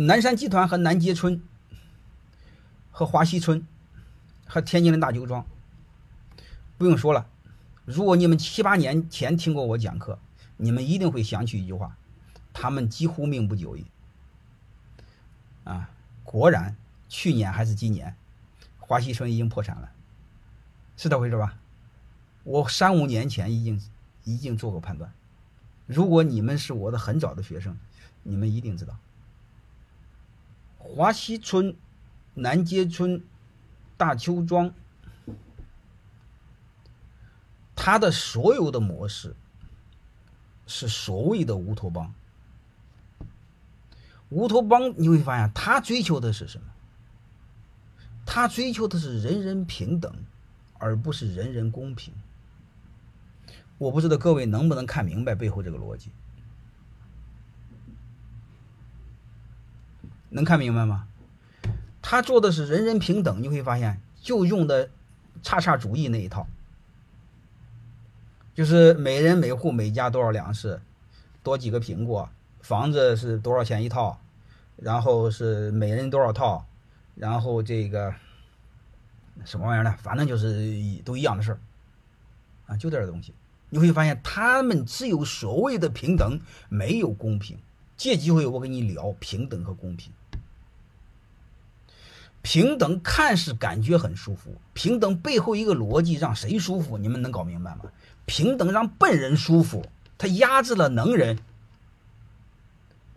南山集团和南街村，和华西村，和天津的大酒庄，不用说了。如果你们七八年前听过我讲课，你们一定会想起一句话：他们几乎命不久矣。啊，果然，去年还是今年，华西村已经破产了，是这回事吧？我三五年前已经已经做过判断。如果你们是我的很早的学生，你们一定知道，华西村、南街村、大邱庄，它的所有的模式是所谓的乌托邦。乌托邦你会发现，他追求的是什么？他追求的是人人平等，而不是人人公平。我不知道各位能不能看明白背后这个逻辑，能看明白吗？他做的是人人平等，你会发现就用的叉叉主义那一套，就是每人每户每家多少粮食，多几个苹果，房子是多少钱一套，然后是每人多少套，然后这个什么玩意儿呢？反正就是都一样的事儿，啊，就这东西。你会发现，他们只有所谓的平等，没有公平。借机会，我跟你聊平等和公平。平等看似感觉很舒服，平等背后一个逻辑让谁舒服？你们能搞明白吗？平等让笨人舒服，他压制了能人。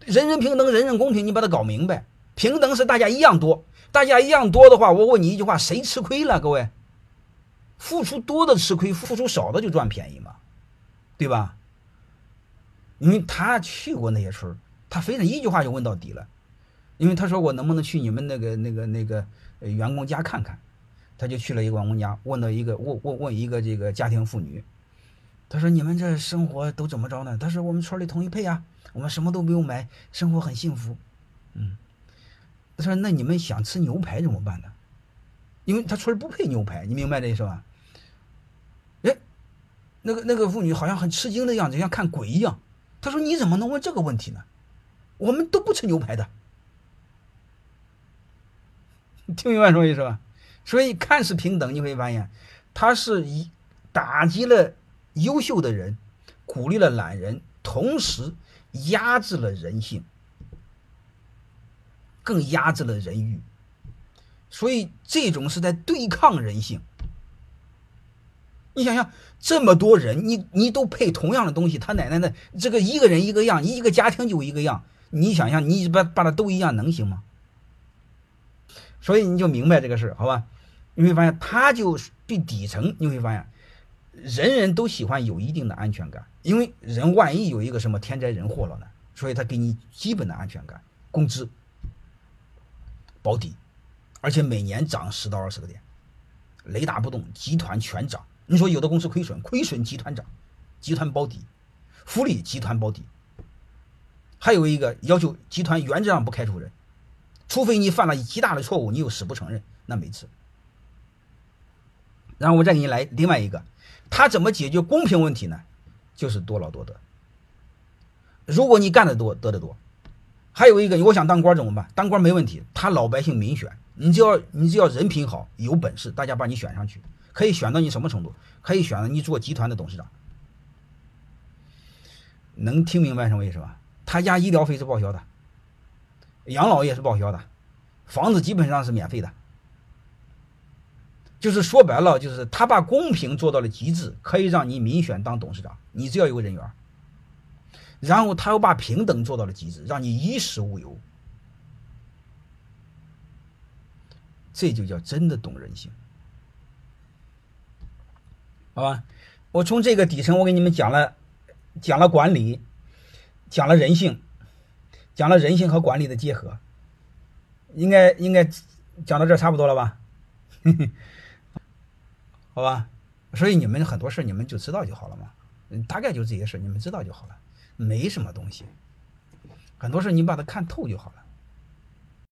人人平等，人人公平，你把它搞明白。平等是大家一样多，大家一样多的话，我问你一句话：谁吃亏了？各位，付出多的吃亏，付出少的就赚便宜嘛？对吧？因为他去过那些村他非得一句话就问到底了。因为他说我能不能去你们那个那个那个员工家看看？他就去了一个员工家，问到一个问问问一个这个家庭妇女，他说你们这生活都怎么着呢？他说我们村里统一配啊，我们什么都不用买，生活很幸福。嗯，他说那你们想吃牛排怎么办呢？因为他村不配牛排，你明白这意思吧？那个那个妇女好像很吃惊的样子，像看鬼一样。她说：“你怎么能问这个问题呢？我们都不吃牛排的。”听明白什么意思吧？所以看似平等，你会发现，他是以打击了优秀的人，鼓励了懒人，同时压制了人性，更压制了人欲。所以这种是在对抗人性。你想想，这么多人，你你都配同样的东西，他奶奶的这个一个人一个样，一个家庭就一个样。你想想，你把把它都一样，能行吗？所以你就明白这个事儿，好吧？你会发现，他就最底层，你会发现，人人都喜欢有一定的安全感，因为人万一有一个什么天灾人祸了呢？所以他给你基本的安全感，工资保底，而且每年涨十到二十个点，雷打不动，集团全涨。你说有的公司亏损，亏损集团涨，集团保底，福利集团保底。还有一个要求，集团原则上不开除人，除非你犯了极大的错误，你又死不承认，那没治。然后我再给你来另外一个，他怎么解决公平问题呢？就是多劳多得。如果你干得多，得得多。还有一个，我想当官怎么办？当官没问题，他老百姓民选，你只要你只要人品好，有本事，大家把你选上去。可以选到你什么程度？可以选到你做集团的董事长，能听明白什么意思吧？他家医疗费是报销的，养老也是报销的，房子基本上是免费的。就是说白了，就是他把公平做到了极致，可以让你民选当董事长，你只要有个人缘。然后他又把平等做到了极致，让你衣食无忧。这就叫真的懂人性。好吧，我从这个底层，我给你们讲了，讲了管理，讲了人性，讲了人性和管理的结合，应该应该讲到这差不多了吧？好吧，所以你们很多事你们就知道就好了嘛，大概就这些事你们知道就好了，没什么东西，很多事你把它看透就好了。